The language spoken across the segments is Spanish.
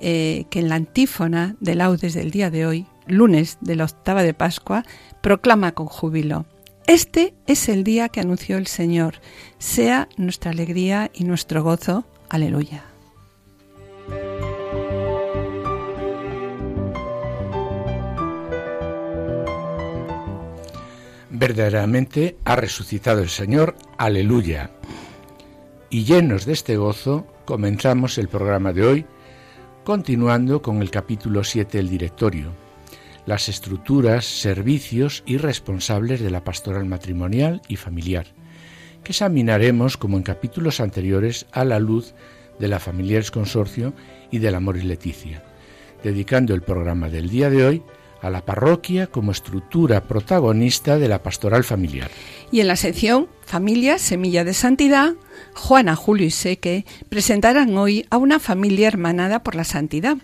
eh, que en la antífona de laudes del día de hoy, lunes de la octava de Pascua, proclama con júbilo, Este es el día que anunció el Señor, sea nuestra alegría y nuestro gozo. Aleluya. Verdaderamente ha resucitado el Señor, aleluya. Y llenos de este gozo, comenzamos el programa de hoy, continuando con el capítulo 7 del directorio, las estructuras, servicios y responsables de la pastoral matrimonial y familiar, que examinaremos como en capítulos anteriores a la luz de la Familiares Consorcio y del Amor y Leticia, dedicando el programa del día de hoy a la parroquia como estructura protagonista de la pastoral familiar. Y en la sección Familia Semilla de Santidad, Juana, Julio y Seque presentarán hoy a una familia hermanada por la santidad,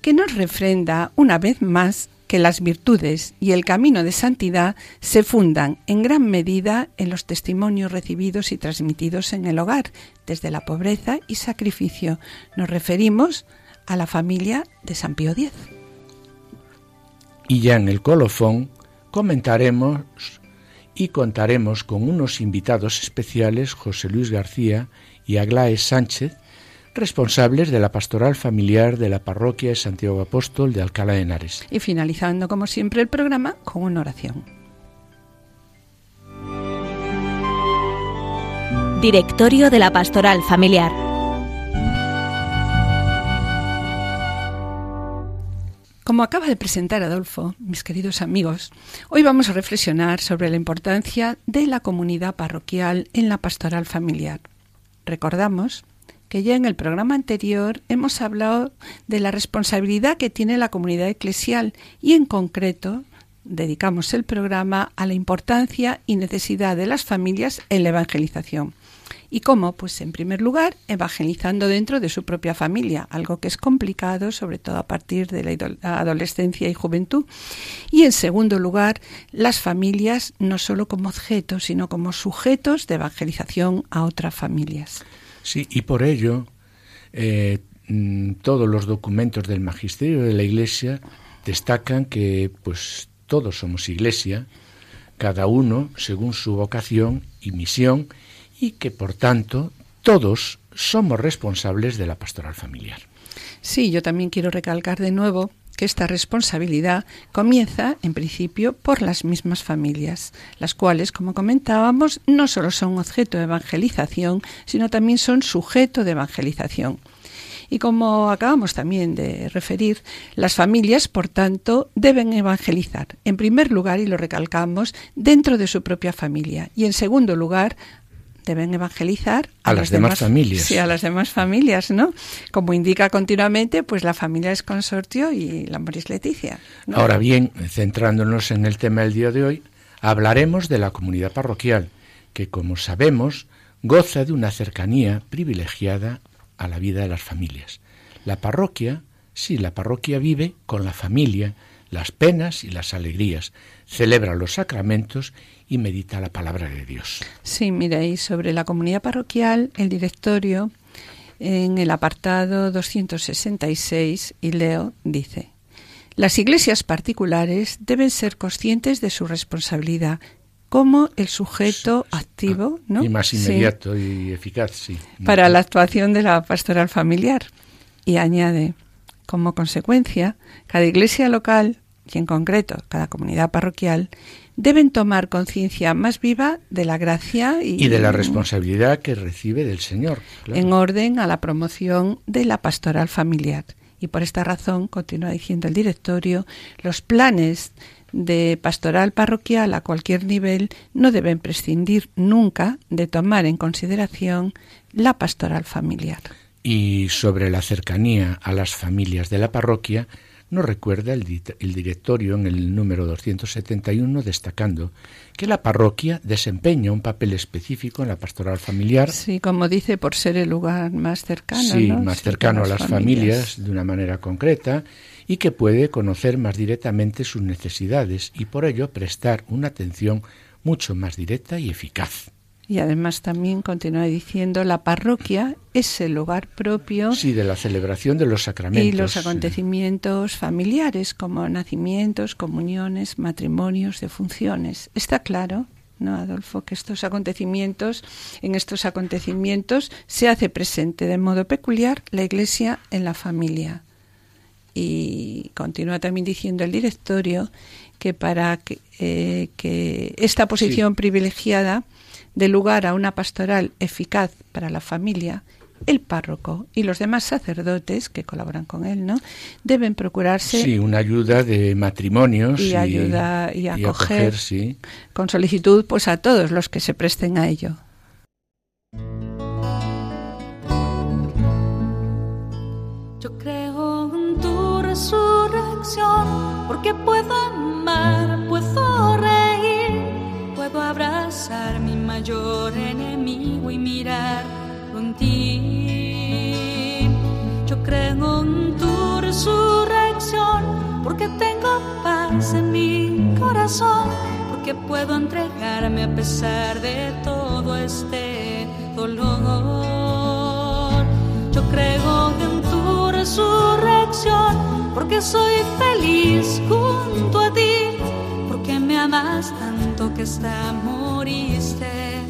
que nos refrenda una vez más que las virtudes y el camino de santidad se fundan en gran medida en los testimonios recibidos y transmitidos en el hogar, desde la pobreza y sacrificio. Nos referimos a la familia de San Pío X. Y ya en el colofón comentaremos y contaremos con unos invitados especiales, José Luis García y Aglae Sánchez, responsables de la pastoral familiar de la parroquia de Santiago Apóstol de Alcalá de Henares. Y finalizando, como siempre, el programa con una oración. Directorio de la Pastoral Familiar. Como acaba de presentar Adolfo, mis queridos amigos, hoy vamos a reflexionar sobre la importancia de la comunidad parroquial en la pastoral familiar. Recordamos que ya en el programa anterior hemos hablado de la responsabilidad que tiene la comunidad eclesial y en concreto dedicamos el programa a la importancia y necesidad de las familias en la evangelización. ¿Y cómo? Pues en primer lugar, evangelizando dentro de su propia familia, algo que es complicado, sobre todo a partir de la adolescencia y juventud. Y en segundo lugar, las familias no solo como objetos, sino como sujetos de evangelización a otras familias. Sí, y por ello, eh, mm, todos los documentos del magisterio de la Iglesia destacan que, pues, todos somos Iglesia, cada uno según su vocación y misión y que por tanto todos somos responsables de la pastoral familiar. Sí, yo también quiero recalcar de nuevo que esta responsabilidad comienza, en principio, por las mismas familias, las cuales, como comentábamos, no solo son objeto de evangelización, sino también son sujeto de evangelización. Y como acabamos también de referir, las familias, por tanto, deben evangelizar, en primer lugar, y lo recalcamos, dentro de su propia familia, y en segundo lugar, deben evangelizar a, las demás, familias. Sí, a las demás familias, ¿no? Como indica continuamente, pues la familia es consortio y la Moris Leticia. Ahora bien, centrándonos en el tema del día de hoy, hablaremos de la comunidad parroquial, que como sabemos goza de una cercanía privilegiada a la vida de las familias. La parroquia, sí, la parroquia vive con la familia, las penas y las alegrías, celebra los sacramentos y medita la palabra de Dios. Sí, miréis, sobre la comunidad parroquial, el directorio, en el apartado 266, y leo, dice, las iglesias particulares deben ser conscientes de su responsabilidad como el sujeto activo, ¿no? Y más inmediato y eficaz, sí. Para la actuación de la pastoral familiar. Y añade, como consecuencia, cada iglesia local, y en concreto cada comunidad parroquial, deben tomar conciencia más viva de la gracia y, de la responsabilidad que recibe del Señor. En orden a la promoción de la pastoral familiar. Y por esta razón, continúa diciendo el directorio, los planes de pastoral parroquial a cualquier nivel no deben prescindir nunca de tomar en consideración la pastoral familiar. Y sobre la cercanía a las familias de la parroquia, nos recuerda el, directorio en el número 271 destacando que la parroquia desempeña un papel específico en la pastoral familiar. Sí, como dice, por ser el lugar más cercano. Sí, más cercano a las familias. de una manera concreta y que puede conocer más directamente sus necesidades y por ello prestar una atención mucho más directa y eficaz. Y además también continúa diciendo, la parroquia es el lugar propio. Sí, de la celebración de los sacramentos. Y los acontecimientos familiares, como nacimientos, comuniones, matrimonios, defunciones. Está claro, ¿no, Adolfo? Que estos acontecimientos, en estos acontecimientos se hace presente de modo peculiar la Iglesia en la familia. Y continúa también diciendo el directorio que para que, eh, esta posición privilegiada de lugar a una pastoral eficaz para la familia, el párroco y los demás sacerdotes que colaboran con él, ¿no? Deben procurarse sí una ayuda de matrimonios y, ayuda y acoger, con solicitud pues a todos los que se presten a ello. Yo creo en tu resurrección porque puedo amar, puedo puedo abrazar mi mayor enemigo y mirar con ti. Yo creo en tu resurrección porque tengo paz en mi corazón, porque puedo entregarme a pesar de todo este dolor. Yo creo en tu resurrección porque soy feliz junto a ti, porque me amas tanto que está moriste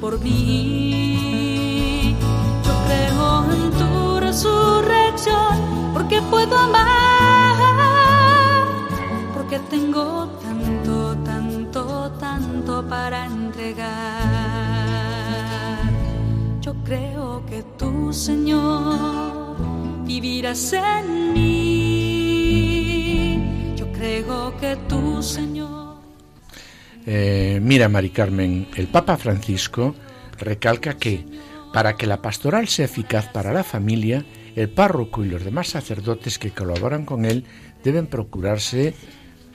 por mí. Yo creo en tu resurrección porque puedo amar, porque tengo tanto, tanto, tanto para entregar. Yo creo que tú, Señor, vivirás en mí. Yo creo que tú, Señor, eh, mira, Mari Carmen, el Papa Francisco recalca que para que la pastoral sea eficaz para la familia, el párroco y los demás sacerdotes que colaboran con él deben procurarse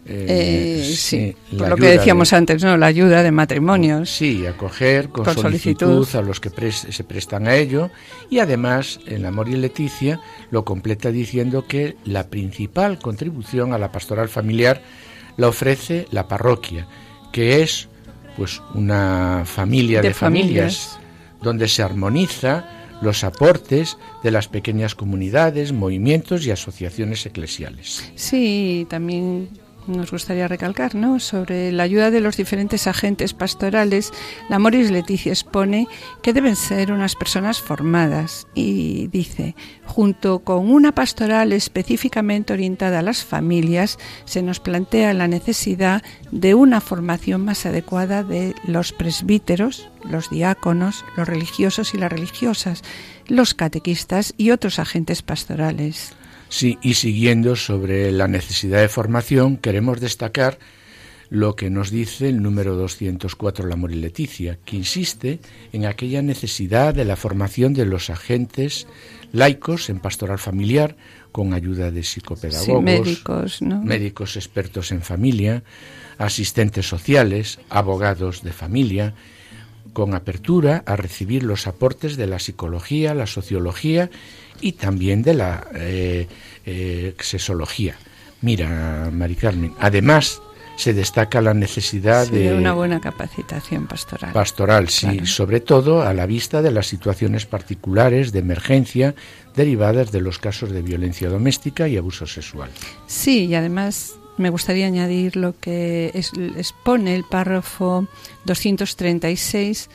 eh, eh, sí, por lo que decíamos antes, ¿no? La ayuda de matrimonios. Sí, acoger con, solicitud, a los que se prestan a ello. Y además, en Amor y Leticia lo completa diciendo que la principal contribución a la pastoral familiar la ofrece la parroquia que es pues una familia de, familias, donde se armoniza los aportes de las pequeñas comunidades, movimientos y asociaciones eclesiales. Sí, también nos gustaría recalcar, ¿no? Sobre la ayuda de los diferentes agentes pastorales, la Moris Leticia expone que deben ser unas personas formadas y dice, junto con una pastoral específicamente orientada a las familias, se nos plantea la necesidad de una formación más adecuada de los presbíteros, los diáconos, los religiosos y las religiosas, los catequistas y otros agentes pastorales. Sí, y siguiendo sobre la necesidad de formación, queremos destacar lo que nos dice el número 204 La Amor y Leticia, que insiste en aquella necesidad de la formación de los agentes laicos en pastoral familiar, con ayuda de psicopedagogos, médicos, médicos expertos en familia, asistentes sociales, abogados de familia, con apertura a recibir los aportes de la psicología, la sociología y también de la eh, eh, sexología. Mira, Mari Carmen, además se destaca la necesidad de una buena capacitación pastoral. Pastoral, sí, sobre todo a la vista de las situaciones particulares de emergencia derivadas de los casos de violencia doméstica y abuso sexual. Sí, y además me gustaría añadir lo que expone el párrafo 236,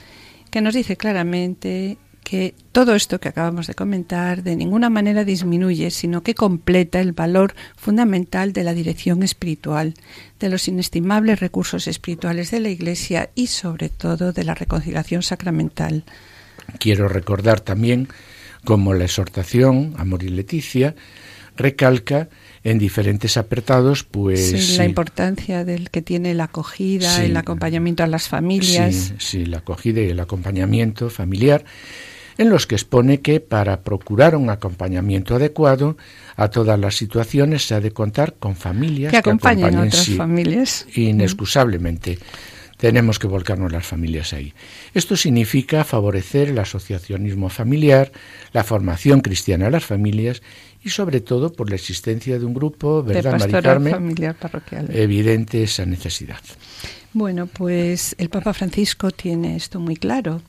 que nos dice claramente que todo esto que acabamos de comentar de ninguna manera disminuye, sino que completa el valor fundamental de la dirección espiritual, de los inestimables recursos espirituales de la Iglesia y sobre todo de la reconciliación sacramental. Quiero recordar también como la exhortación, Amor y Leticia, recalca en diferentes apartados, pues... la importancia del que tiene la acogida, el acompañamiento a las familias. Sí, sí, la acogida y el acompañamiento familiar en los que expone que para procurar un acompañamiento adecuado a todas las situaciones se ha de contar con familias que acompañen, a otras familias. Inexcusablemente. Tenemos que volcarnos las familias ahí. Esto significa favorecer el asociacionismo familiar, la formación cristiana de las familias y sobre todo por la existencia de un grupo, ¿verdad, Mari Carmen? familiar parroquial. Evidente esa necesidad. Bueno, pues el Papa Francisco tiene esto muy claro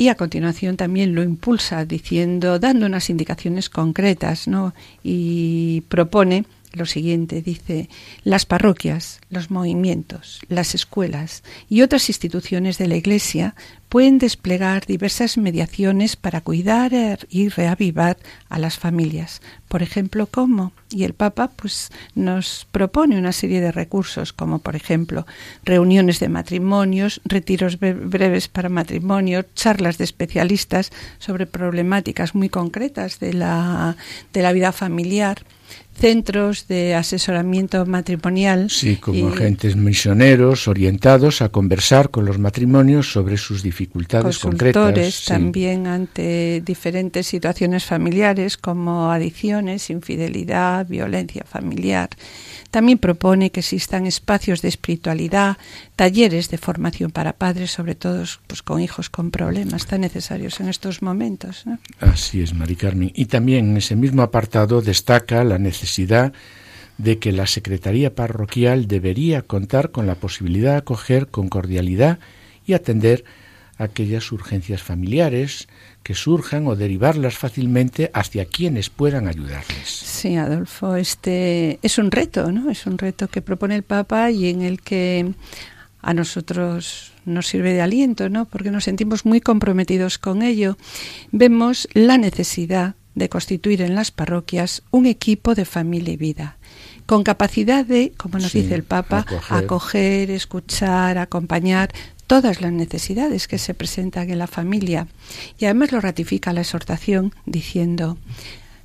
y a continuación también lo impulsa diciendo, dando unas indicaciones concretas, ¿no? Y propone lo siguiente, dice, las parroquias, los movimientos, las escuelas y otras instituciones de la Iglesia pueden desplegar diversas mediaciones para cuidar y reavivar a las familias. Por ejemplo, ¿cómo? Y el Papa pues nos propone una serie de recursos como por ejemplo reuniones de matrimonios, retiros breves para matrimonios, charlas de especialistas sobre problemáticas muy concretas de la, de la vida familiar centros de asesoramiento matrimonial. Sí, como agentes misioneros orientados a conversar con los matrimonios sobre sus dificultades concretas. también ante diferentes situaciones familiares como adicciones, infidelidad, violencia familiar. También propone que existan espacios de espiritualidad, talleres de formación para padres, sobre todo pues, con hijos con problemas tan necesarios en estos momentos. Así es, Mari Carmen. Y también en ese mismo apartado destaca la necesidad de que la Secretaría Parroquial debería contar con la posibilidad de acoger con cordialidad y atender aquellas urgencias familiares, que surjan o derivarlas fácilmente hacia quienes puedan ayudarles. Sí, Adolfo, este es un reto, ¿no? Es un reto que propone el Papa y en el que a nosotros nos sirve de aliento, ¿no? Porque nos sentimos muy comprometidos con ello. Vemos la necesidad de constituir en las parroquias un equipo de familia y vida, con capacidad de, como nos dice el Papa, acoger, escuchar, acompañar todas las necesidades que se presentan en la familia. Y además lo ratifica la exhortación diciendo,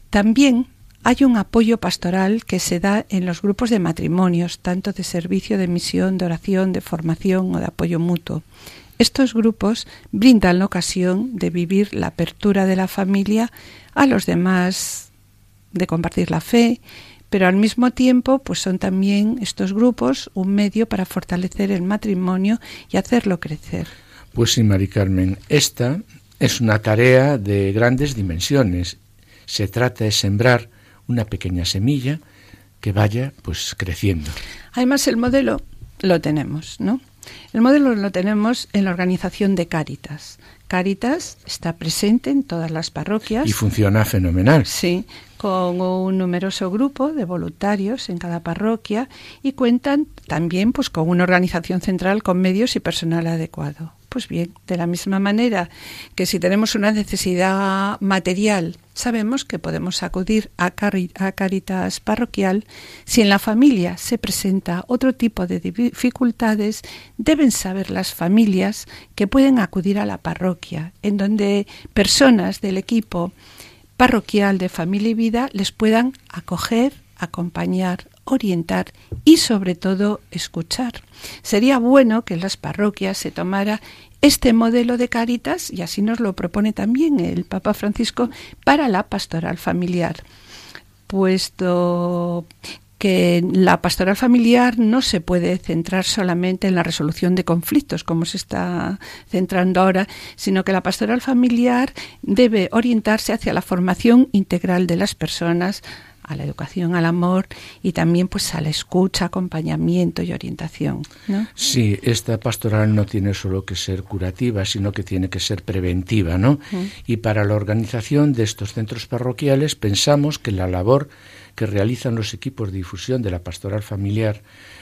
también hay un apoyo pastoral que se da en los grupos de matrimonios, tanto de servicio de misión, de oración, de formación o de apoyo mutuo. Estos grupos brindan la ocasión de vivir la apertura de la familia a los demás, de compartir la fe pero al mismo tiempo pues son también estos grupos un medio para fortalecer el matrimonio y hacerlo crecer. Pues sí, Mari Carmen, esta es una tarea de grandes dimensiones. Se trata de sembrar una pequeña semilla que vaya pues creciendo. Además el modelo lo tenemos, ¿no? El modelo lo tenemos en la organización de Cáritas. Cáritas está presente en todas las parroquias. Y funciona fenomenal. Sí, con un numeroso grupo de voluntarios en cada parroquia y cuentan también pues con una organización central con medios y personal adecuado. Pues bien, de la misma manera que si tenemos una necesidad material, sabemos que podemos acudir a, Caritas parroquial. Si en la familia se presenta otro tipo de dificultades, deben saber las familias que pueden acudir a la parroquia, en donde personas del equipo parroquial de familia y vida les puedan acoger, acompañar, orientar y sobre todo escuchar. Sería bueno que en las parroquias se tomara este modelo de Cáritas, y así nos lo propone también el Papa Francisco, para la pastoral familiar, puesto que la pastoral familiar no se puede centrar solamente en la resolución de conflictos, como se está centrando ahora, sino que la pastoral familiar debe orientarse hacia la formación integral de las personas, a la educación al amor y también pues a la escucha, acompañamiento y orientación. ¿no? Sí, esta pastoral no tiene solo que ser curativa, sino que tiene que ser preventiva, ¿no? Y para la organización de estos centros parroquiales pensamos que la labor que realizan los equipos de difusión de la pastoral familiar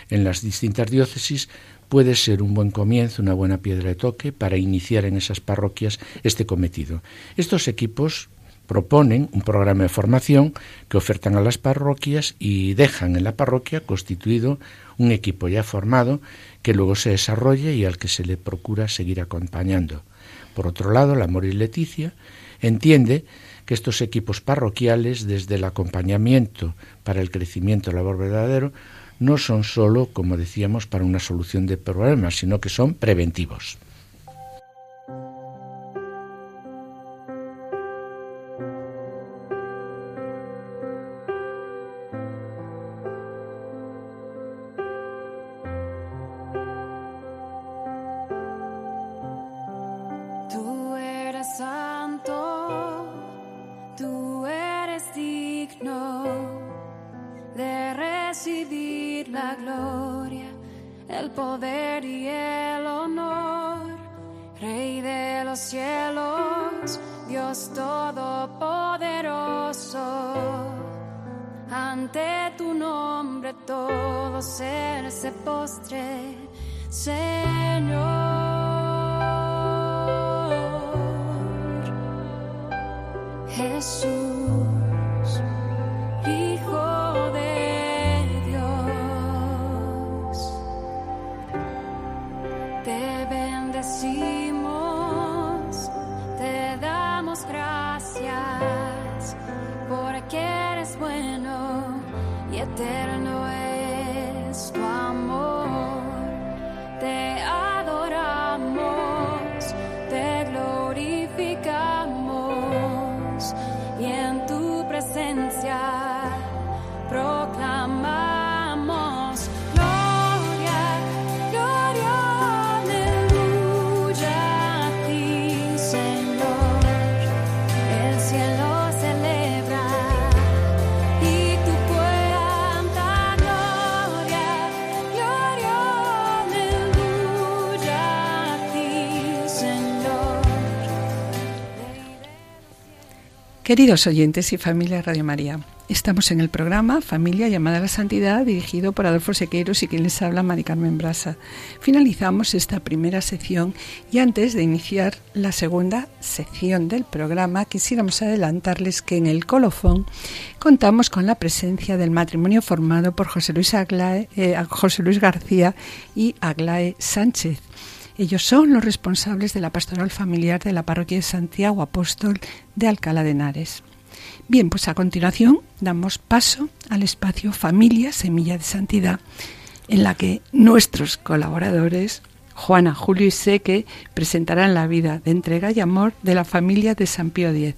en las distintas diócesis puede ser un buen comienzo, una buena piedra de toque para iniciar en esas parroquias este cometido. Estos equipos proponen un programa de formación que ofertan a las parroquias y dejan en la parroquia constituido un equipo ya formado que luego se desarrolle y al que se le procura seguir acompañando. Por otro lado, la Moris Leticia entiende que estos equipos parroquiales, desde el acompañamiento para el crecimiento del labor verdadero, no son sólo, como decíamos, para una solución de problemas, sino que son preventivos. Queridos oyentes y familia Radio María, estamos en el programa Familia llamada a la Santidad, dirigido por Adolfo Sequeiros y quien les habla, Mari Carmen Brasa. Finalizamos esta primera sección y antes de iniciar la segunda sección del programa, quisiéramos adelantarles que en el colofón contamos con la presencia del matrimonio formado por José Luis, Aglae- eh, José Luis García y Aglae Sánchez. Ellos son los responsables de la pastoral familiar de la parroquia de Santiago Apóstol de Alcalá de Henares. Bien, pues a continuación damos paso al espacio Familia Semilla de Santidad, en la que nuestros colaboradores, Juana, Julio y Seque, presentarán la vida de entrega y amor de la familia de San Pío X.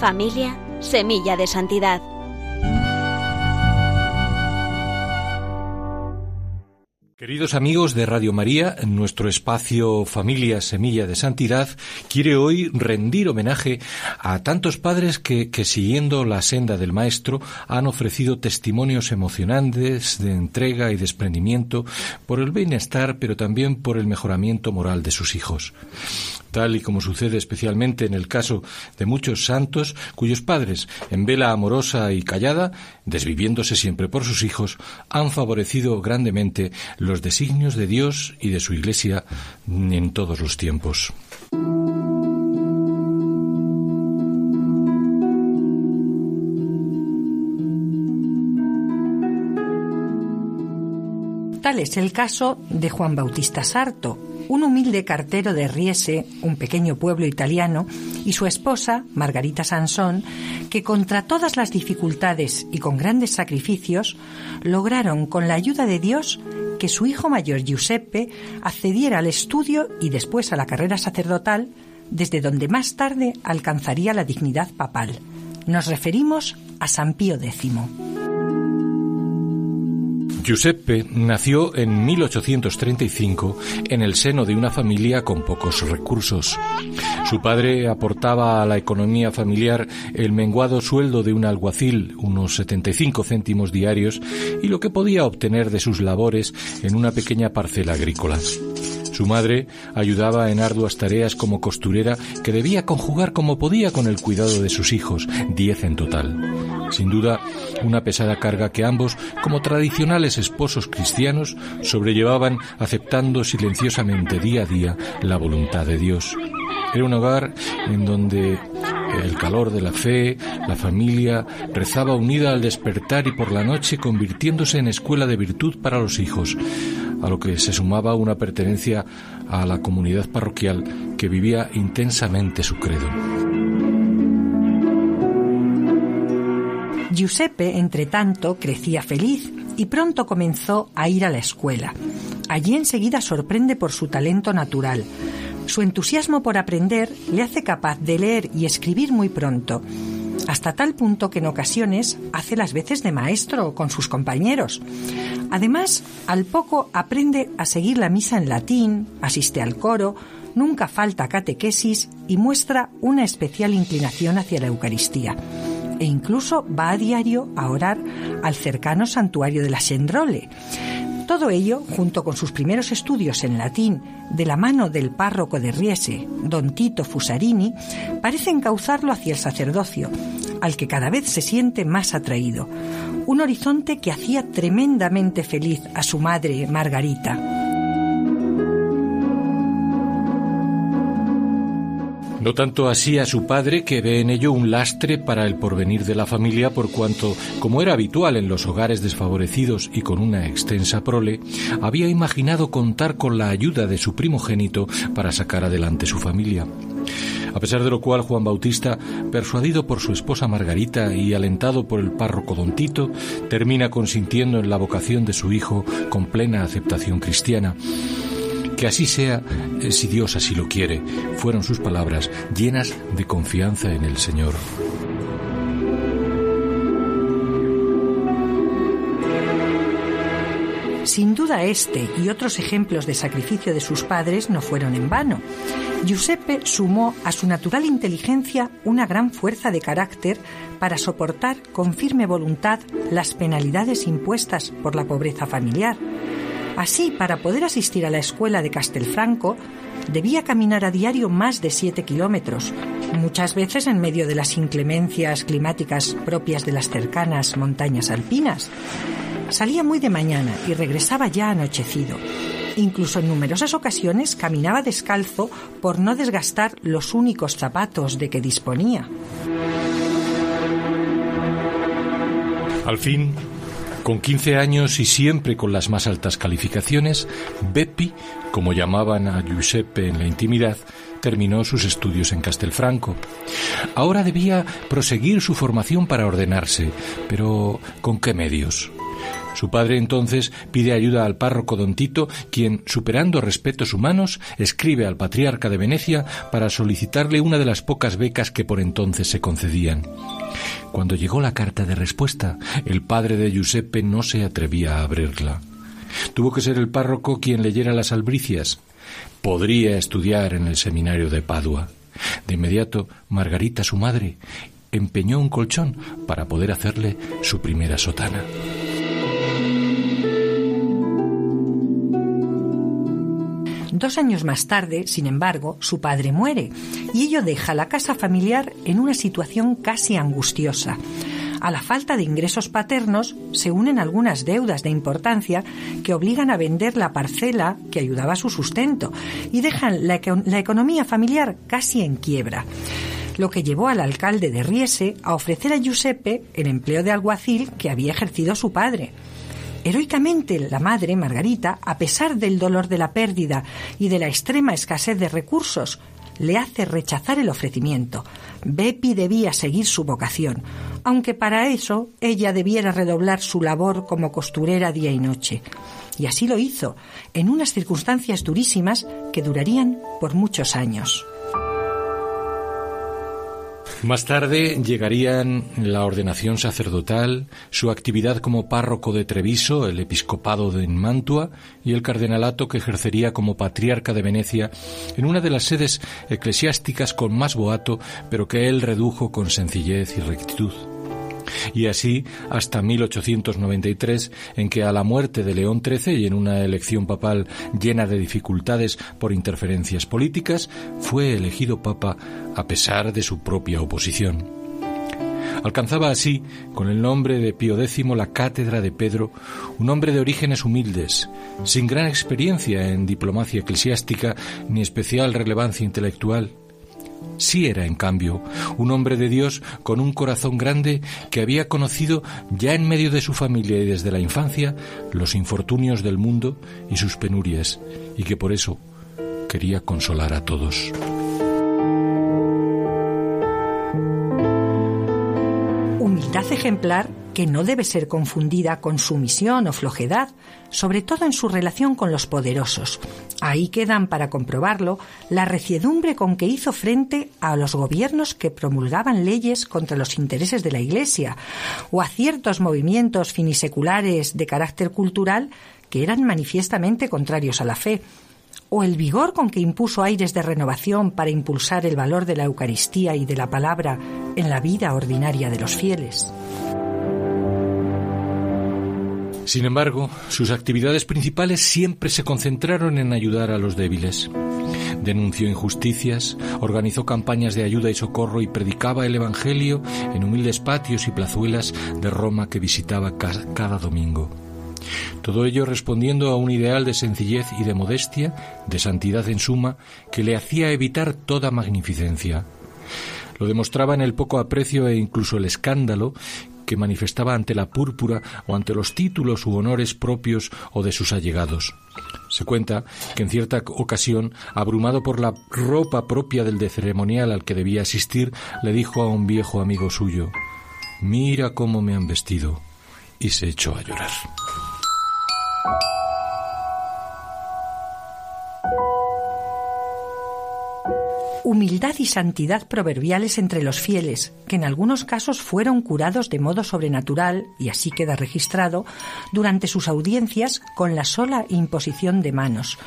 Familia Semilla de Santidad. Queridos amigos de Radio María, nuestro espacio Familia Semilla de Santidad quiere hoy rendir homenaje a tantos padres que, siguiendo la senda del Maestro han ofrecido testimonios emocionantes de entrega y desprendimiento por el bienestar, pero también por el mejoramiento moral de sus hijos. Tal y como sucede especialmente en el caso de muchos santos cuyos padres, en vela amorosa y callada, desviviéndose siempre por sus hijos, han favorecido grandemente los designios de Dios y de su Iglesia en todos los tiempos. Tal es el caso de Juan Bautista Sarto, un humilde cartero de Riese, un pequeño pueblo italiano, y su esposa, Margarita Sansón, que contra todas las dificultades y con grandes sacrificios, lograron con la ayuda de Dios que su hijo mayor Giuseppe accediera al estudio y después a la carrera sacerdotal, desde donde más tarde alcanzaría la dignidad papal. Nos referimos a San Pío X. Giuseppe nació en 1835 en el seno de una familia con pocos recursos. Su padre aportaba a la economía familiar el menguado sueldo de un alguacil, unos 75 céntimos diarios, y lo que podía obtener de sus labores en una pequeña parcela agrícola. Su madre ayudaba en arduas tareas como costurera que debía conjugar como podía con el cuidado de sus hijos, diez en total. Sin duda, una pesada carga que ambos, como tradicionales esposos cristianos, sobrellevaban aceptando silenciosamente día a día la voluntad de Dios. Era un hogar en donde el calor de la fe, la familia, rezaba unida al despertar y por la noche convirtiéndose en escuela de virtud para los hijos, a lo que se sumaba una pertenencia a la comunidad parroquial que vivía intensamente su credo. Giuseppe, entre tanto, crecía feliz y pronto comenzó a ir a la escuela. Allí enseguida sorprende por su talento natural. Su entusiasmo por aprender le hace capaz de leer y escribir muy pronto, hasta tal punto que en ocasiones hace las veces de maestro con sus compañeros. Además, al poco aprende a seguir la misa en latín, asiste al coro, nunca falta catequesis y muestra una especial inclinación hacia la Eucaristía. E incluso va a diario a orar al cercano santuario de la Sendrole. Todo ello, junto con sus primeros estudios en latín, de la mano del párroco de Riese, don Tito Fusarini, parece encauzarlo hacia el sacerdocio, al que cada vez se siente más atraído. Un horizonte que hacía tremendamente feliz a su madre Margarita. No tanto así a su padre, que ve en ello un lastre para el porvenir de la familia, por cuanto, como era habitual en los hogares desfavorecidos y con una extensa prole, había imaginado contar con la ayuda de su primogénito para sacar adelante su familia. A pesar de lo cual, Juan Bautista, persuadido por su esposa Margarita y alentado por el párroco Don Tito, termina consintiendo en la vocación de su hijo con plena aceptación cristiana que así sea, eh, si Dios así lo quiere, fueron sus palabras llenas de confianza en el Señor. Sin duda este y otros ejemplos de sacrificio de sus padres no fueron en vano. Giuseppe sumó a su natural inteligencia una gran fuerza de carácter para soportar con firme voluntad las penalidades impuestas por la pobreza familiar Así, para poder asistir a la escuela de Castelfranco, debía caminar a diario más de siete kilómetros, muchas veces en medio de las inclemencias climáticas propias de las cercanas montañas alpinas. Salía muy de mañana y regresaba ya anochecido. Incluso en numerosas ocasiones caminaba descalzo por no desgastar los únicos zapatos de que disponía. Al fin, con 15 años y siempre con las más altas calificaciones, Beppi, como llamaban a Giuseppe en la intimidad, terminó sus estudios en Castelfranco. Ahora debía proseguir su formación para ordenarse, pero ¿con qué medios? Su padre entonces pide ayuda al párroco don Tito, quien, superando respetos humanos, escribe al patriarca de Venecia para solicitarle una de las pocas becas que por entonces se concedían. Cuando llegó la carta de respuesta, el padre de Giuseppe no se atrevía a abrirla. Tuvo que ser el párroco quien leyera las albricias. Podría estudiar en el seminario de Padua. De inmediato, Margarita, su madre, empeñó un colchón para poder hacerle su primera sotana. Dos años más tarde, sin embargo, su padre muere y ello deja la casa familiar en una situación casi angustiosa. A la falta de ingresos paternos se unen algunas deudas de importancia que obligan a vender la parcela que ayudaba a su sustento y dejan la, economía familiar casi en quiebra lo que llevó al alcalde de Riese a ofrecer a Giuseppe el empleo de alguacil que había ejercido su padre. Heroicamente la madre, Margarita, a pesar del dolor de la pérdida y de la extrema escasez de recursos, le hace rechazar el ofrecimiento. Bepi debía seguir su vocación, aunque para eso ella debiera redoblar su labor como costurera día y noche. Y así lo hizo, en unas circunstancias durísimas que durarían por muchos años. Más tarde llegarían la ordenación sacerdotal, su actividad como párroco de Treviso, el episcopado de Mantua y el cardenalato que ejercería como patriarca de Venecia en una de las sedes eclesiásticas con más boato, pero que él redujo con sencillez y rectitud y así hasta 1893, en que a la muerte de León XIII y en una elección papal llena de dificultades por interferencias políticas, fue elegido papa a pesar de su propia oposición. Alcanzaba así, con el nombre de Pío X, la cátedra de Pedro, un hombre de orígenes humildes, sin gran experiencia en diplomacia eclesiástica ni especial relevancia intelectual, Sí era, en cambio, un hombre de Dios con un corazón grande que había conocido ya en medio de su familia y desde la infancia los infortunios del mundo y sus penurias, y que por eso quería consolar a todos. Humildad ejemplar que no debe ser confundida con sumisión o flojedad, sobre todo en su relación con los poderosos. Ahí quedan para comprobarlo la reciedumbre con que hizo frente a los gobiernos que promulgaban leyes contra los intereses de la Iglesia o a ciertos movimientos finiseculares de carácter cultural que eran manifiestamente contrarios a la fe o el vigor con que impuso aires de renovación para impulsar el valor de la Eucaristía y de la palabra en la vida ordinaria de los fieles. Sin embargo, sus actividades principales siempre se concentraron en ayudar a los débiles. Denunció injusticias, organizó campañas de ayuda y socorro y predicaba el Evangelio en humildes patios y plazuelas de Roma que visitaba cada domingo. Todo ello respondiendo a un ideal de sencillez y de modestia, de santidad en suma, que le hacía evitar toda magnificencia. Lo demostraba en el poco aprecio e incluso el escándalo que manifestaba ante la púrpura o ante los títulos u honores propios o de sus allegados. Se cuenta que en cierta ocasión, abrumado por la ropa propia del de ceremonial al que debía asistir, le dijo a un viejo amigo suyo Mira cómo me han vestido. y se echó a llorar. Humildad y santidad proverbiales entre los fieles, que en algunos casos fueron curados de modo sobrenatural, y así queda registrado, durante sus audiencias con la sola imposición de manos,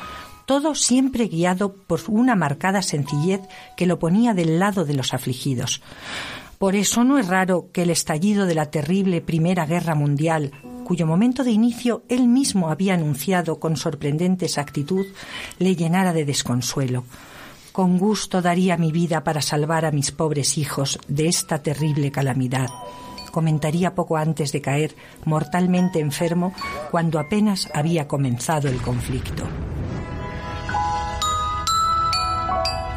todo siempre guiado por una marcada sencillez que lo ponía del lado de los afligidos. Por eso no es raro que el estallido de la terrible Primera Guerra Mundial, cuyo momento de inicio él mismo había anunciado con sorprendente exactitud, le llenara de desconsuelo. Con gusto daría mi vida para salvar a mis pobres hijos de esta terrible calamidad. Comentaría poco antes de caer mortalmente enfermo cuando apenas había comenzado el conflicto.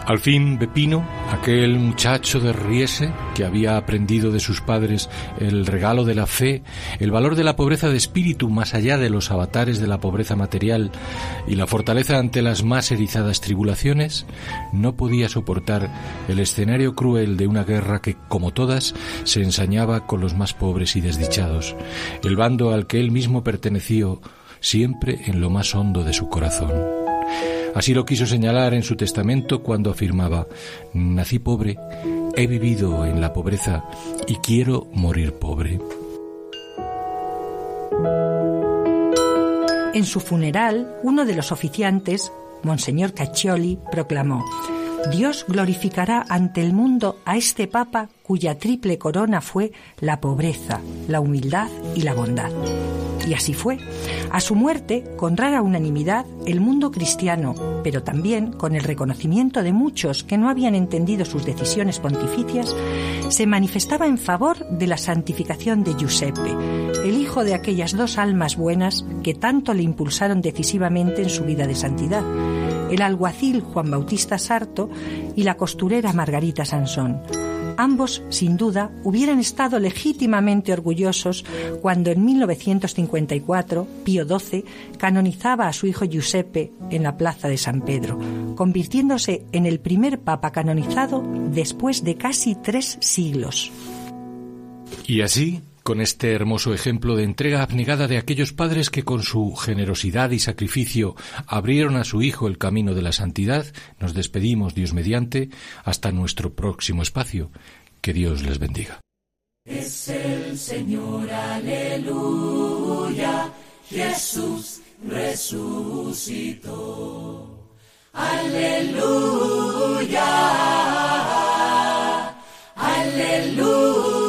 Al fin, Pepino, aquel muchacho de Riese que había aprendido de sus padres el regalo de la fe, el valor de la pobreza de espíritu más allá de los avatares de la pobreza material y la fortaleza ante las más erizadas tribulaciones, no podía soportar el escenario cruel de una guerra que, como todas, se ensañaba con los más pobres y desdichados, el bando al que él mismo perteneció siempre en lo más hondo de su corazón. Así lo quiso señalar en su testamento cuando afirmaba, nací pobre, he vivido en la pobreza y quiero morir pobre. En su funeral, uno de los oficiantes, Monseñor Caccioli, proclamó, Dios glorificará ante el mundo a este Papa cuya triple corona fue la pobreza, la humildad y la bondad. Y así fue. A su muerte, con rara unanimidad, el mundo cristiano, pero también con el reconocimiento de muchos que no habían entendido sus decisiones pontificias, se manifestaba en favor de la santificación de Giuseppe, el hijo de aquellas dos almas buenas que tanto le impulsaron decisivamente en su vida de santidad, el alguacil Juan Bautista Sarto y la costurera Margarita Sansón Ambos, sin duda, hubieran estado legítimamente orgullosos cuando en 1954 Pío XII canonizaba a su hijo Giuseppe en la plaza de San Pedro, convirtiéndose en el primer papa canonizado después de casi tres siglos. Y así, con este hermoso ejemplo de entrega abnegada de aquellos padres que con su generosidad y sacrificio abrieron a su Hijo el camino de la santidad, nos despedimos, Dios mediante, hasta nuestro próximo espacio. Que Dios les bendiga. Es el Señor, aleluya, Jesús resucitó. Aleluya, aleluya.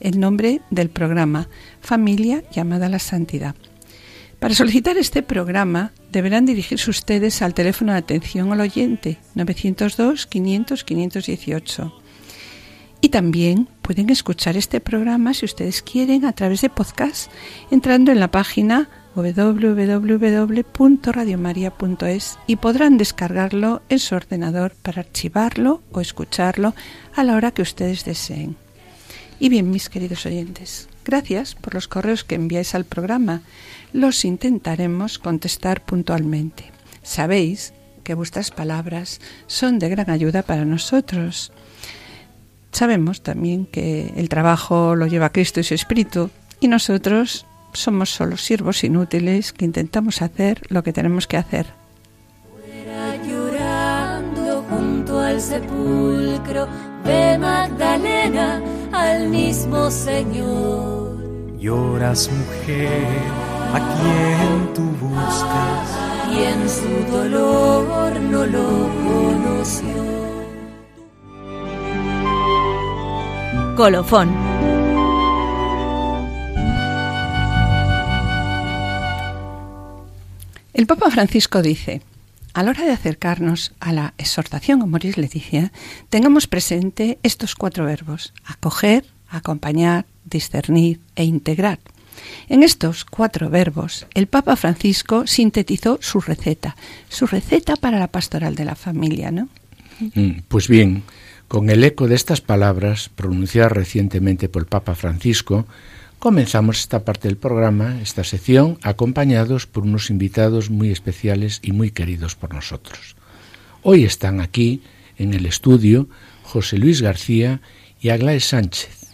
el nombre del programa, Familia llamada a la Santidad. Para solicitar este programa deberán dirigirse ustedes al teléfono de atención al oyente 902 500 518. Y también pueden escuchar este programa si ustedes quieren a través de podcast entrando en la página www.radiomaria.es y podrán descargarlo en su ordenador para archivarlo o escucharlo a la hora que ustedes deseen. Y bien, mis queridos oyentes, Gracias por los correos que enviáis al programa. Los intentaremos contestar puntualmente. Sabéis que vuestras palabras son de gran ayuda para nosotros. Sabemos también que el trabajo lo lleva Cristo y su Espíritu y nosotros somos solo siervos inútiles que intentamos hacer lo que tenemos que hacer. llorando junto al sepulcro de Magdalena al mismo Señor. Lloras mujer, a quien tú buscas. Y en su dolor no lo conoció. Colofón. El Papa Francisco dice, a la hora de acercarnos a la exhortación a Moris Leticia, tengamos presente estos cuatro verbos, acoger, acompañar, discernir e integrar. En estos cuatro verbos, el Papa Francisco sintetizó su receta, su receta para la pastoral de la familia, ¿no? Mm, Pues bien, con el eco de estas palabras pronunciadas recientemente por el Papa Francisco, comenzamos esta parte del programa, esta sección, acompañados por unos invitados muy especiales y muy queridos por nosotros. Hoy están aquí, en el estudio, José Luis García y Aglaé Sánchez.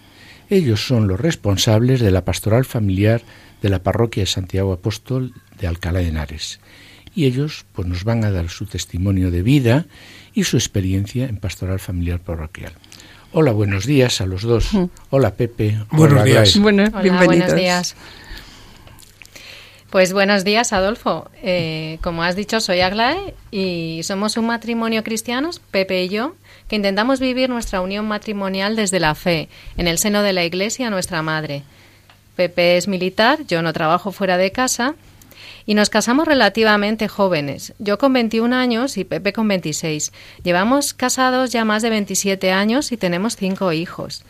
Ellos son los responsables de la pastoral familiar de la parroquia de Santiago Apóstol de Alcalá de Henares. Y ellos pues, nos van a dar su testimonio de vida y su experiencia en pastoral familiar parroquial. Hola, buenos días a los dos. Hola, Pepe. Buenos Hola, días. Bueno, Hola, bienvenidos. buenos días. Pues buenos días, Adolfo. Eh, como has dicho, soy Aglae y somos un matrimonio cristianos, Pepe y yo, que intentamos vivir nuestra unión matrimonial desde la fe, en el seno de la Iglesia, nuestra madre. Pepe es militar, yo no trabajo fuera de casa y nos casamos relativamente jóvenes. Yo con 21 años y Pepe con 26. Llevamos casados ya más de 27 años y tenemos cinco hijos.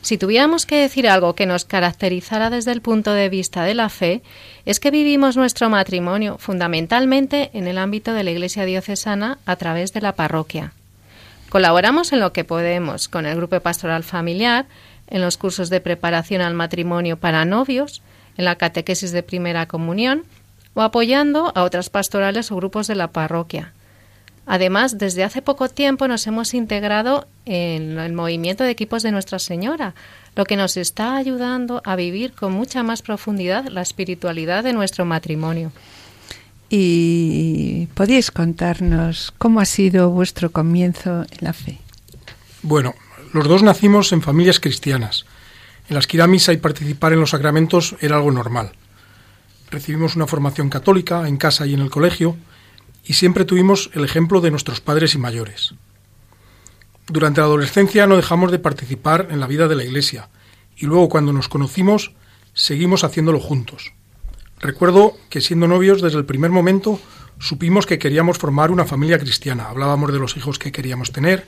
Si tuviéramos que decir algo que nos caracterizara desde el punto de vista de la fe, es que vivimos nuestro matrimonio fundamentalmente en el ámbito de la Iglesia diocesana a través de la parroquia. Colaboramos en lo que podemos con el grupo pastoral familiar, en los cursos de preparación al matrimonio para novios, en la catequesis de primera comunión o apoyando a otras pastorales o grupos de la parroquia. Además, desde hace poco tiempo nos hemos integrado en el movimiento de equipos de Nuestra Señora, lo que nos está ayudando a vivir con mucha más profundidad la espiritualidad de nuestro matrimonio. Y podéis contarnos cómo ha sido vuestro comienzo en la fe. Bueno, los dos nacimos en familias cristianas, en las que ir a misa y participar en los sacramentos era algo normal. Recibimos una formación católica en casa y en el colegio, y siempre tuvimos el ejemplo de nuestros padres y mayores. Durante la adolescencia no dejamos de participar en la vida de la Iglesia, y luego cuando nos conocimos seguimos haciéndolo juntos. Recuerdo que siendo novios desde el primer momento supimos que queríamos formar una familia cristiana, hablábamos de los hijos que queríamos tener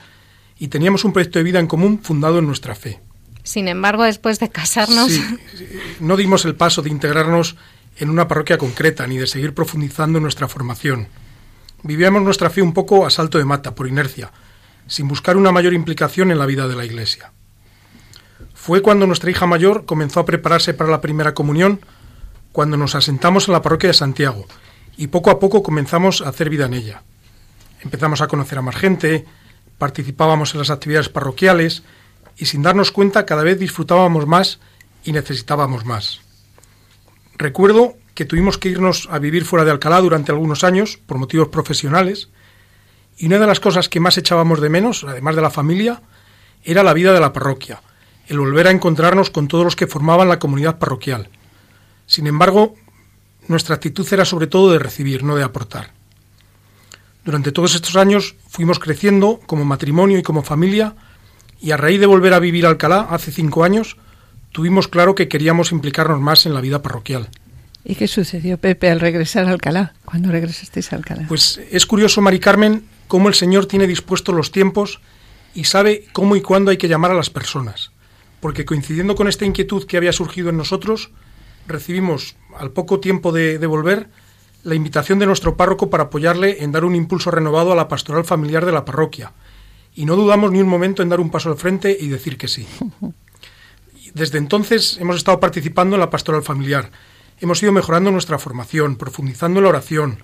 y teníamos un proyecto de vida en común fundado en nuestra fe. Sin embargo, después de casarnos, Sí, no dimos el paso de integrarnos en una parroquia concreta ni de seguir profundizando nuestra formación. Vivíamos nuestra fe un poco a salto de mata, por inercia, sin buscar una mayor implicación en la vida de la Iglesia. Fue cuando nuestra hija mayor comenzó a prepararse para la primera comunión, cuando nos asentamos en la parroquia de Santiago, y poco a poco comenzamos a hacer vida en ella. Empezamos a conocer a más gente, participábamos en las actividades parroquiales, y sin darnos cuenta cada vez disfrutábamos más y necesitábamos más. Recuerdo que tuvimos que irnos a vivir fuera de Alcalá durante algunos años por motivos profesionales y una de las cosas que más echábamos de menos, además de la familia, era la vida de la parroquia, el volver a encontrarnos con todos los que formaban la comunidad parroquial. Sin embargo, nuestra actitud era sobre todo de recibir, no de aportar. Durante todos estos años fuimos creciendo como matrimonio y como familia y a raíz de volver a vivir a Alcalá hace cinco años, tuvimos claro que queríamos implicarnos más en la vida parroquial. ¿Y qué sucedió, Pepe, al regresar a Alcalá? ¿Cuándo regresasteis a Alcalá? Pues es curioso, Mari Carmen, cómo el Señor tiene dispuestos los tiempos y sabe cómo y cuándo hay que llamar a las personas. Porque coincidiendo con esta inquietud que había surgido en nosotros, recibimos, al poco tiempo de, de volver, la invitación de nuestro párroco para apoyarle en dar un impulso renovado a la pastoral familiar de la parroquia. Y no dudamos ni un momento en dar un paso al frente y decir que sí. desde entonces hemos estado participando en la pastoral familiar. Hemos ido mejorando nuestra formación, profundizando en la oración,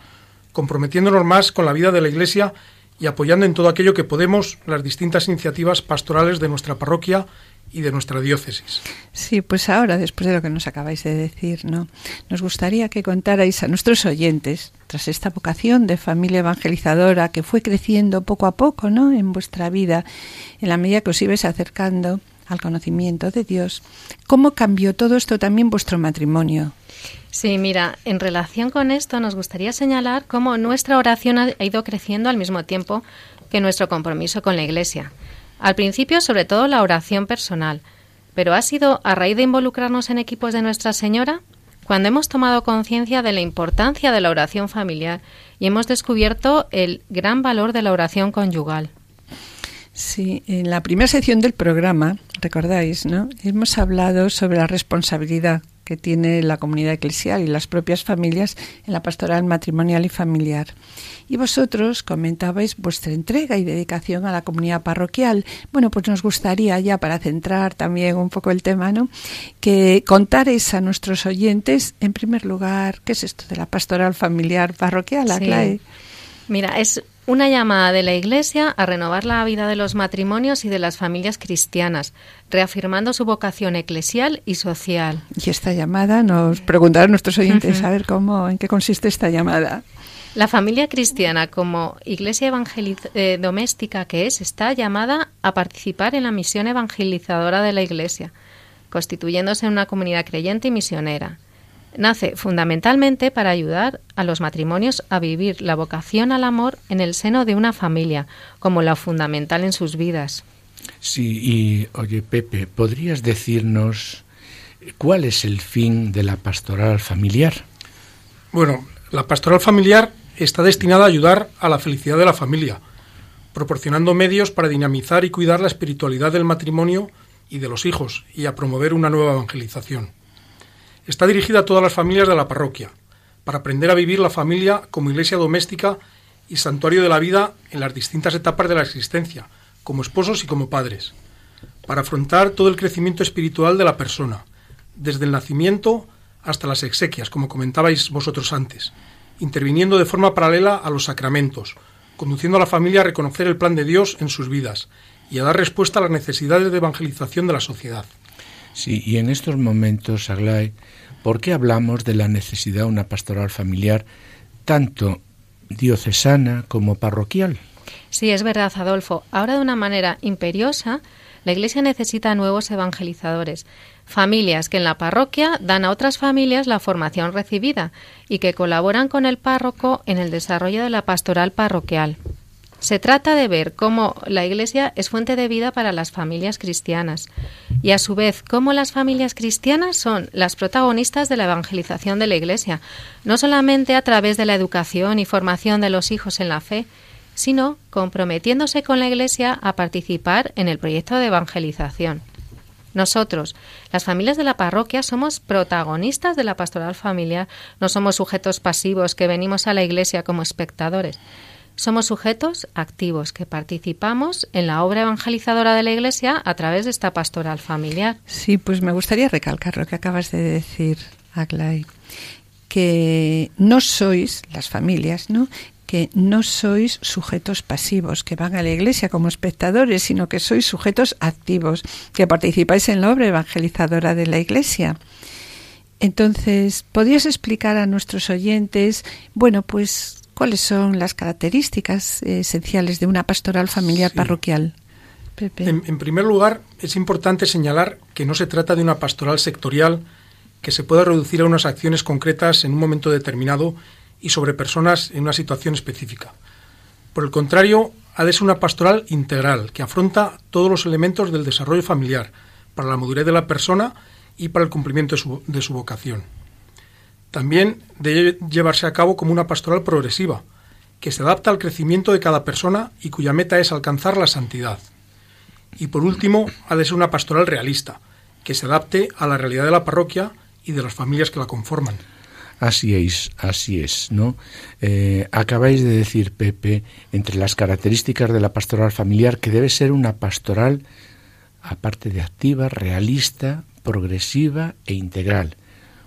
comprometiéndonos más con la vida de la Iglesia y apoyando en todo aquello que podemos las distintas iniciativas pastorales de nuestra parroquia y de nuestra diócesis. Sí, pues ahora, después de lo que nos acabáis de decir, ¿no? Nos gustaría que contarais a nuestros oyentes, tras esta vocación de familia evangelizadora que fue creciendo poco a poco, ¿no? En vuestra vida, en la medida que os ibais acercando al conocimiento de Dios, ¿cómo cambió todo esto también vuestro matrimonio? Sí, mira, en relación con esto nos gustaría señalar cómo nuestra oración ha ido creciendo al mismo tiempo que nuestro compromiso con la Iglesia. Al principio, sobre todo, la oración personal, pero ha sido a raíz de involucrarnos en equipos de Nuestra Señora cuando hemos tomado conciencia de la importancia de la oración familiar y hemos descubierto el gran valor de la oración conyugal. Sí, en la primera sección del programa, recordáis, ¿no? Hemos hablado sobre la responsabilidad que tiene la comunidad eclesial y las propias familias en la pastoral matrimonial y familiar. Y vosotros comentabais vuestra entrega y dedicación a la comunidad parroquial. Bueno, pues nos gustaría ya para centrar también un poco el tema, ¿no? Que contaréis a nuestros oyentes, en primer lugar, ¿qué es esto de la pastoral familiar parroquial, sí. Mira, es una llamada de la Iglesia a renovar la vida de los matrimonios y de las familias cristianas, reafirmando su vocación eclesial y social. Y esta llamada nos preguntarán nuestros oyentes a ver cómo, en qué consiste esta llamada. La familia cristiana, como iglesia eh, doméstica que es, está llamada a participar en la misión evangelizadora de la Iglesia, constituyéndose en una comunidad creyente y misionera nace fundamentalmente para ayudar a los matrimonios a vivir la vocación al amor en el seno de una familia, como la fundamental en sus vidas. Sí, y oye Pepe, ¿podrías decirnos cuál es el fin de la pastoral familiar? Bueno, la pastoral familiar está destinada a ayudar a la felicidad de la familia, proporcionando medios para dinamizar y cuidar la espiritualidad del matrimonio y de los hijos y a promover una nueva evangelización. Está dirigida a todas las familias de la parroquia, para aprender a vivir la familia como iglesia doméstica y santuario de la vida en las distintas etapas de la existencia, como esposos y como padres, para afrontar todo el crecimiento espiritual de la persona, desde el nacimiento hasta las exequias, como comentabais vosotros antes, interviniendo de forma paralela a los sacramentos, conduciendo a la familia a reconocer el plan de Dios en sus vidas y a dar respuesta a las necesidades de evangelización de la sociedad. Sí, y en estos momentos, Aglai, ¿por qué hablamos de la necesidad de una pastoral familiar tanto diocesana como parroquial? Sí, es verdad, Adolfo. Ahora de una manera imperiosa, la Iglesia necesita nuevos evangelizadores, familias que en la parroquia dan a otras familias la formación recibida y que colaboran con el párroco en el desarrollo de la pastoral parroquial. Se trata de ver cómo la Iglesia es fuente de vida para las familias cristianas y a su vez cómo las familias cristianas son las protagonistas de la evangelización de la Iglesia, no solamente a través de la educación y formación de los hijos en la fe, sino comprometiéndose con la Iglesia a participar en el proyecto de evangelización. Nosotros, las familias de la parroquia, somos protagonistas de la pastoral familiar, no somos sujetos pasivos que venimos a la Iglesia como espectadores. Somos sujetos activos que participamos en la obra evangelizadora de la Iglesia a través de esta pastoral familiar. Sí, pues me gustaría recalcar lo que acabas de decir, Aglai, que no sois las familias, ¿no? que no sois sujetos pasivos que van a la iglesia como espectadores, sino que sois sujetos activos, que participáis en la obra evangelizadora de la iglesia. Entonces, ¿podrías explicar a nuestros oyentes, bueno, pues ¿Cuáles son las características esenciales de una pastoral familiar parroquial? En, primer lugar, es importante señalar que no se trata de una pastoral sectorial que se pueda reducir a unas acciones concretas en un momento determinado y sobre personas en una situación específica. Por el contrario, ha de ser una pastoral integral que afronta todos los elementos del desarrollo familiar para la madurez de la persona y para el cumplimiento de su vocación. También debe llevarse a cabo como una pastoral progresiva, que se adapta al crecimiento de cada persona y cuya meta es alcanzar la santidad. Y por último, ha de ser una pastoral realista, que se adapte a la realidad de la parroquia y de las familias que la conforman. Así es, así es, ¿no? Eh, acabáis de decir, Pepe, entre las características de la pastoral familiar, que debe ser una pastoral, aparte de activa, realista, progresiva e integral,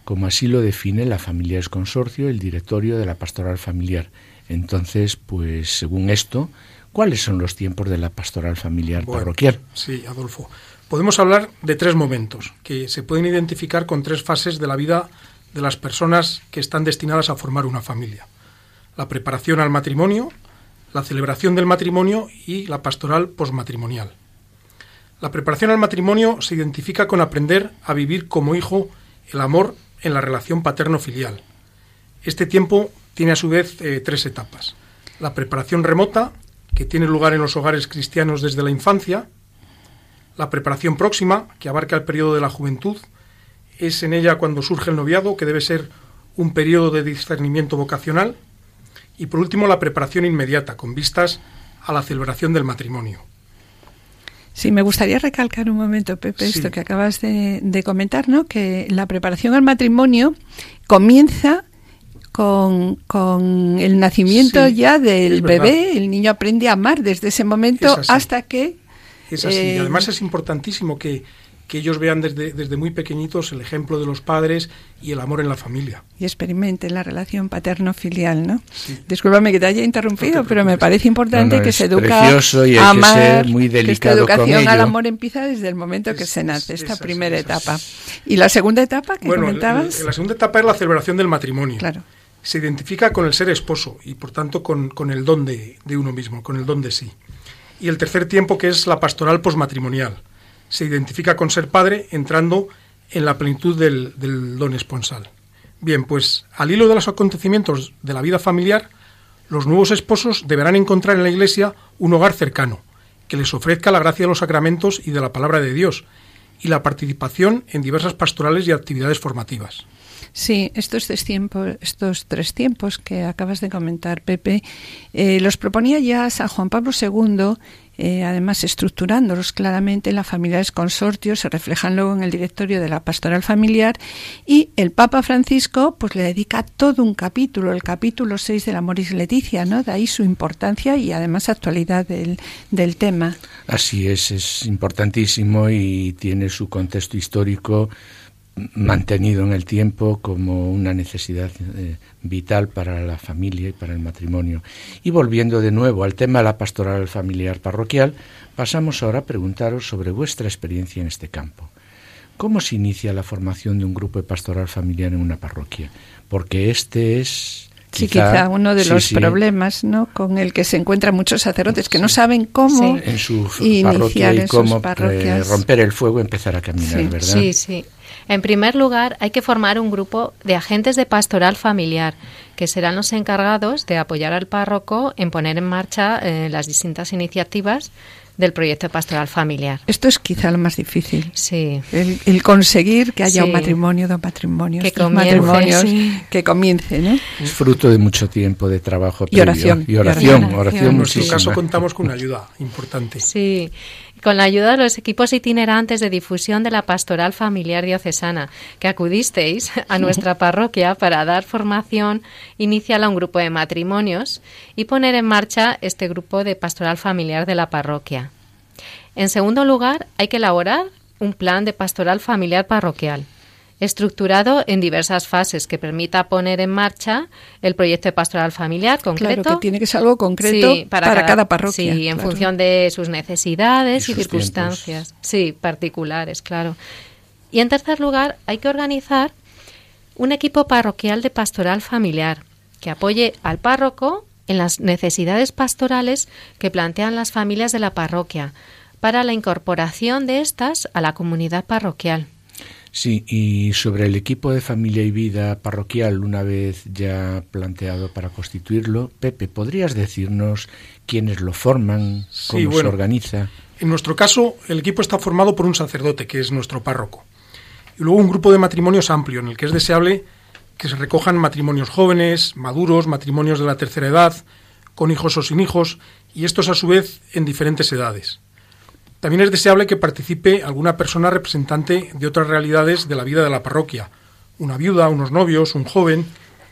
como así lo define la familia consorcio, el directorio de la pastoral familiar. Entonces, pues según esto, ¿cuáles son los tiempos de la pastoral familiar parroquial? Sí, Adolfo. Podemos hablar de tres momentos que se pueden identificar con tres fases de la vida de las personas que están destinadas a formar una familia. La preparación al matrimonio, la celebración del matrimonio y la pastoral posmatrimonial. La preparación al matrimonio se identifica con aprender a vivir como hijo el amor en la relación paterno-filial. Este tiempo tiene a su vez eh, tres etapas. La preparación remota, que tiene lugar en los hogares cristianos desde la infancia. La preparación próxima, que abarca el periodo de la juventud. Es en ella cuando surge el noviado, que debe ser un periodo de discernimiento vocacional. Y por último, la preparación inmediata, con vistas a la celebración del matrimonio. Sí, me gustaría recalcar un momento, Pepe, esto que acabas de, comentar, ¿no? Que la preparación al matrimonio comienza con, el nacimiento ya del bebé, el niño aprende a amar desde ese momento hasta que... Es así, y además es importantísimo que, que ellos vean desde, desde muy pequeñitos el ejemplo de los padres y el amor en la familia. Y experimenten la relación paterno-filial, ¿no? Discúlpame que te haya interrumpido, pero me parece importante que se educa a amar, muy que esta educación al amor empieza desde el momento que se nace, esta primera etapa. ¿Y la segunda etapa que comentabas? La, la segunda etapa es la celebración del matrimonio. Claro. Se identifica con el ser esposo y, por tanto, con, con el don de, de uno mismo, con el don de sí. Y el tercer tiempo, que es la pastoral posmatrimonial se identifica con ser padre entrando en la plenitud del, don esponsal. Bien, pues al hilo de los acontecimientos de la vida familiar, los nuevos esposos deberán encontrar en la Iglesia un hogar cercano, que les ofrezca la gracia de los sacramentos y de la palabra de Dios, y la participación en diversas pastorales y actividades formativas. Sí, estos tres tiempos, estos tres tiempos que acabas de comentar, Pepe, eh, los proponía ya San Juan Pablo II eh, además estructurándolos claramente, la familiares consortios se reflejan luego en el directorio de la pastoral familiar y el Papa Francisco pues le dedica todo un capítulo, el capítulo 6 de la Moris Leticia, ¿no? De ahí su importancia y además actualidad del, del tema. Así es, es importantísimo y tiene su contexto histórico mantenido en el tiempo como una necesidad eh, vital para la familia y para el matrimonio. Y volviendo de nuevo al tema de la pastoral familiar parroquial, pasamos ahora a preguntaros sobre vuestra experiencia en este campo. ¿Cómo se inicia la formación de un grupo de pastoral familiar en una parroquia? Porque este es Sí, quizá, uno de los problemas ¿no? con el que se encuentran muchos sacerdotes que no saben cómo en su iniciar y cómo eh, romper el fuego y empezar a caminar, ¿verdad? Sí, sí. En primer lugar, hay que formar un grupo de agentes de pastoral familiar, que serán los encargados de apoyar al párroco en poner en marcha eh, las distintas iniciativas del proyecto pastoral familiar. Esto es quizá lo más difícil. Sí. El, conseguir que haya un matrimonio, dos matrimonios, que matrimonios, que comience, ¿no? Es fruto de mucho tiempo de trabajo y oración. Y oración, oración, En nuestro caso contamos con una ayuda importante. Sí con la ayuda de los equipos itinerantes de difusión de la pastoral familiar diocesana, que acudisteis a nuestra parroquia para dar formación inicial a un grupo de matrimonios y poner en marcha este grupo de pastoral familiar de la parroquia. En segundo lugar, hay que elaborar un plan de pastoral familiar parroquial estructurado en diversas fases que permita poner en marcha el proyecto de pastoral familiar concreto. Claro, que tiene que ser algo concreto para, cada, parroquia. Sí, en función de sus necesidades y, circunstancias. Sí, particulares, claro. Y en tercer lugar, hay que organizar un equipo parroquial de pastoral familiar que apoye al párroco en las necesidades pastorales que plantean las familias de la parroquia para la incorporación de estas a la comunidad parroquial. Sí, y sobre el equipo de familia y vida parroquial, una vez ya planteado para constituirlo, Pepe, ¿podrías decirnos quiénes lo forman, cómo se organiza? En nuestro caso, el equipo está formado por un sacerdote, que es nuestro párroco, y luego un grupo de matrimonios amplio, en el que es deseable que se recojan matrimonios jóvenes, maduros, matrimonios de la tercera edad, con hijos o sin hijos, y estos a su vez en diferentes edades. También es deseable que participe alguna persona representante de otras realidades de la vida de la parroquia, una viuda, unos novios, un joven,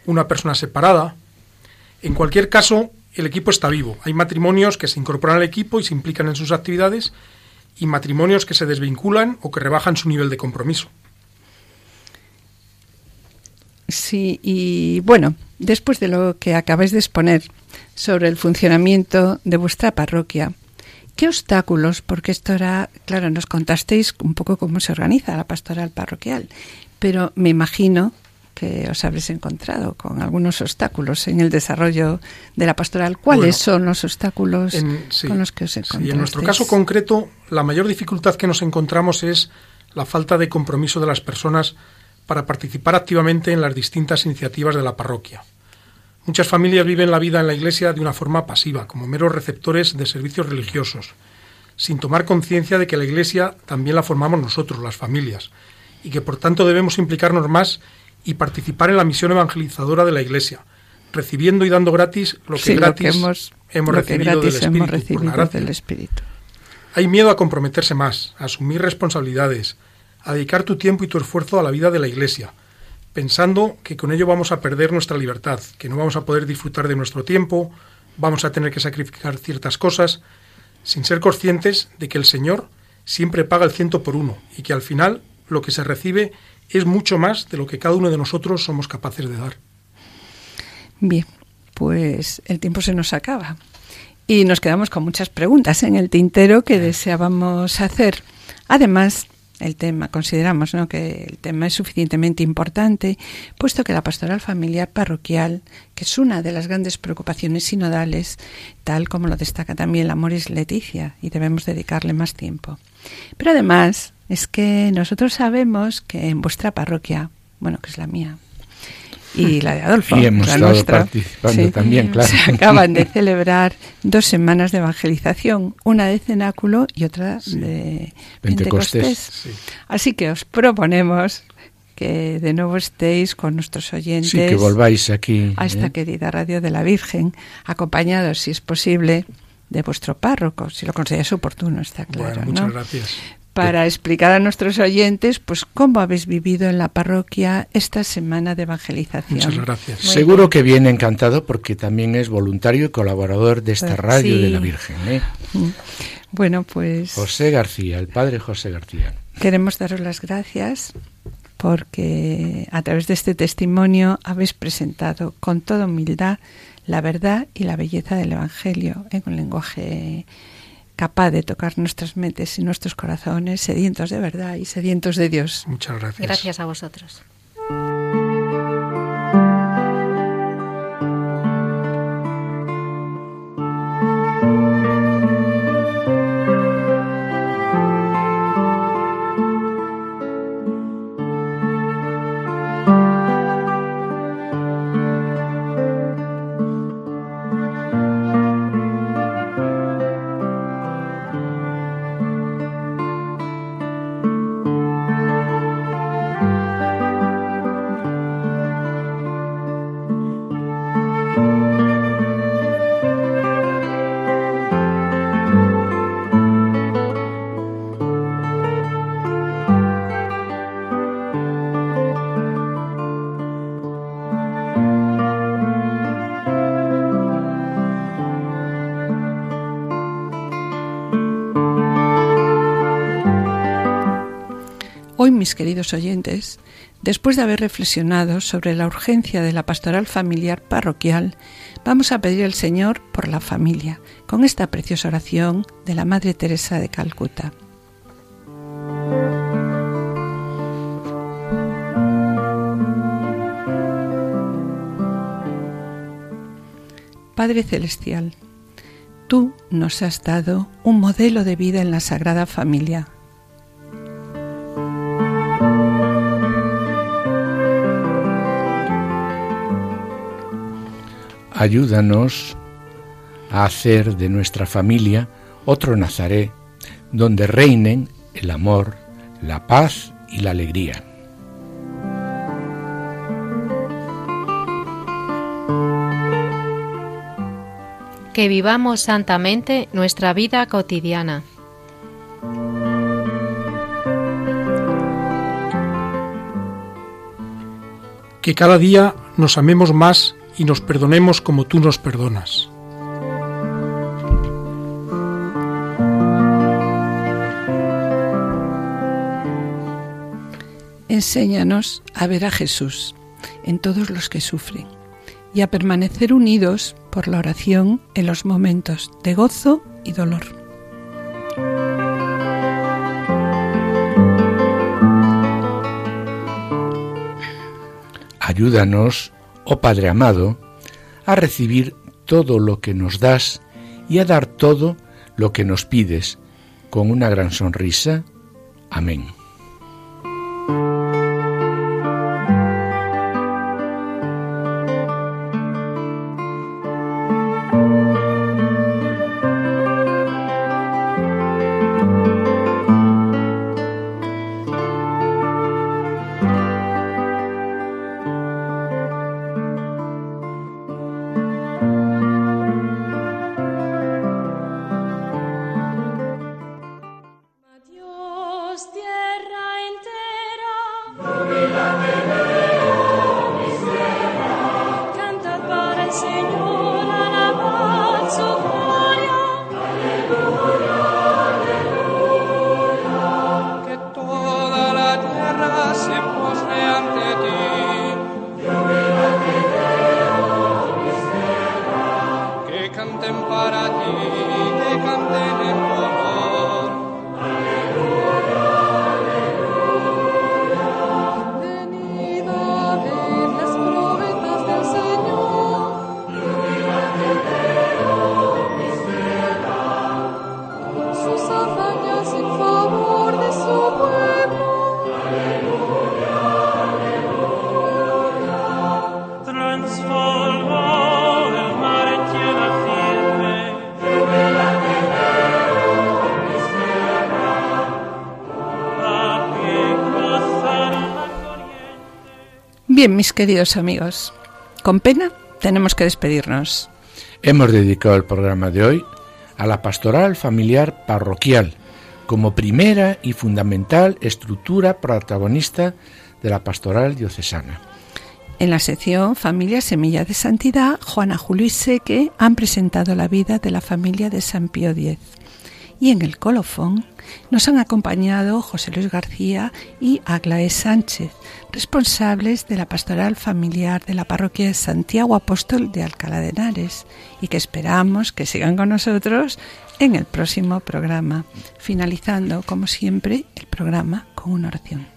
una persona separada. En cualquier caso, el equipo está vivo. Hay matrimonios que se incorporan al equipo y se implican en sus actividades y matrimonios que se desvinculan o que rebajan su nivel de compromiso. Sí, y bueno, después de lo que acabáis de exponer sobre el funcionamiento de vuestra parroquia, ¿qué obstáculos? Porque esto era, claro, nos contasteis un poco cómo se organiza la pastoral parroquial, pero me imagino que os habréis encontrado con algunos obstáculos en el desarrollo de la pastoral. ¿Cuáles son los obstáculos con los que os encontráis? en nuestro caso concreto, la mayor dificultad que nos encontramos es la falta de compromiso de las personas para participar activamente en las distintas iniciativas de la parroquia. Muchas familias viven la vida en la iglesia de una forma pasiva, como meros receptores de servicios religiosos, sin tomar conciencia de que la iglesia también la formamos nosotros, las familias, y que por tanto debemos implicarnos más y participar en la misión evangelizadora de la Iglesia, recibiendo y dando gratis lo que gratis hemos, recibido, del Espíritu, Hay miedo a comprometerse más, a asumir responsabilidades, a dedicar tu tiempo y tu esfuerzo a la vida de la Iglesia, pensando que con ello vamos a perder nuestra libertad, que no vamos a poder disfrutar de nuestro tiempo, vamos a tener que sacrificar ciertas cosas, sin ser conscientes de que el Señor siempre paga el ciento por uno y que al final lo que se recibe es mucho más de lo que cada uno de nosotros somos capaces de dar. Bien, pues el tiempo se nos acaba y nos quedamos con muchas preguntas en el tintero que deseábamos hacer. Además, el tema, consideramos ¿no? que el tema es suficientemente importante, puesto que la pastoral familiar parroquial, que es una de las grandes preocupaciones sinodales, tal como lo destaca también la Moris Leticia, y debemos dedicarle más tiempo. Pero además, es que nosotros sabemos que en vuestra parroquia, bueno, que es la mía, y la de Adolfo, y hemos estado participando también, claro. Se acaban de celebrar dos semanas de evangelización, una de cenáculo y otra de Pentecostés. Así que os proponemos que de nuevo estéis con nuestros oyentes. Sí, que volváis aquí. A esta ¿eh? querida Radio de la Virgen, acompañados, si es posible, de vuestro párroco, si lo consideráis oportuno, está claro. muchas gracias para explicar a nuestros oyentes pues cómo habéis vivido en la parroquia esta semana de evangelización. Muchas gracias. Seguro que viene encantado porque también es voluntario y colaborador de esta pues radio de la Virgen. ¿eh? Mm. Bueno, pues... José García, el padre José García. Queremos daros las gracias porque a través de este testimonio habéis presentado con toda humildad la verdad y la belleza del Evangelio en un lenguaje capaz de tocar nuestras mentes y nuestros corazones sedientos de verdad y sedientos de Dios. Muchas gracias. Gracias a vosotros. Mis queridos oyentes, después de haber reflexionado sobre la urgencia de la pastoral familiar parroquial, vamos a pedir al Señor por la familia, con esta preciosa oración de la Madre Teresa de Calcuta. Padre Celestial, tú nos has dado un modelo de vida en la Sagrada Familia ayúdanos a hacer de nuestra familia otro Nazaret, donde reinen el amor, la paz y la alegría. Que vivamos santamente nuestra vida cotidiana. Que cada día nos amemos más y nos perdonemos como tú nos perdonas. Enséñanos a ver a Jesús en todos los que sufren y a permanecer unidos por la oración en los momentos de gozo y dolor. Ayúdanos oh Padre amado, a recibir todo lo que nos das y a dar todo lo que nos pides con una gran sonrisa. Amén. Bien, mis queridos amigos, con pena tenemos que despedirnos. Hemos dedicado el programa de hoy a la pastoral familiar parroquial como primera y fundamental estructura protagonista de la pastoral diocesana. En la sección Familia Semilla de Santidad, Juana Julio y Seque han presentado la vida de la familia de San Pío X. Y en el colofón nos han acompañado José Luis García y Aglaé Sánchez, responsables de la pastoral familiar de la parroquia de Santiago Apóstol de Alcalá de Henares y que esperamos que sigan con nosotros en el próximo programa, finalizando, como siempre, el programa con una oración.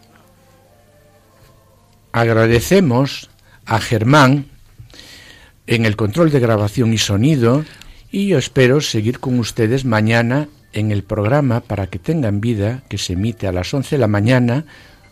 Agradecemos a Germán en el control de grabación y sonido y yo espero seguir con ustedes mañana en el programa Para que tengan vida que se emite a las 11 de la mañana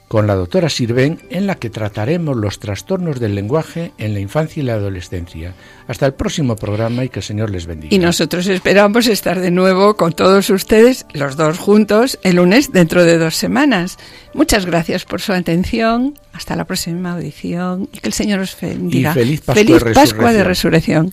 con la doctora Sirven, en la que trataremos los trastornos del lenguaje en la infancia y la adolescencia. Hasta el próximo programa y que el Señor les bendiga. Y nosotros esperamos estar de nuevo con todos ustedes, los dos juntos, el lunes dentro de dos semanas. Muchas gracias por su atención. Hasta la próxima audición y que el Señor os bendiga. Y feliz Pascua, feliz de, Pascua de Resurrección.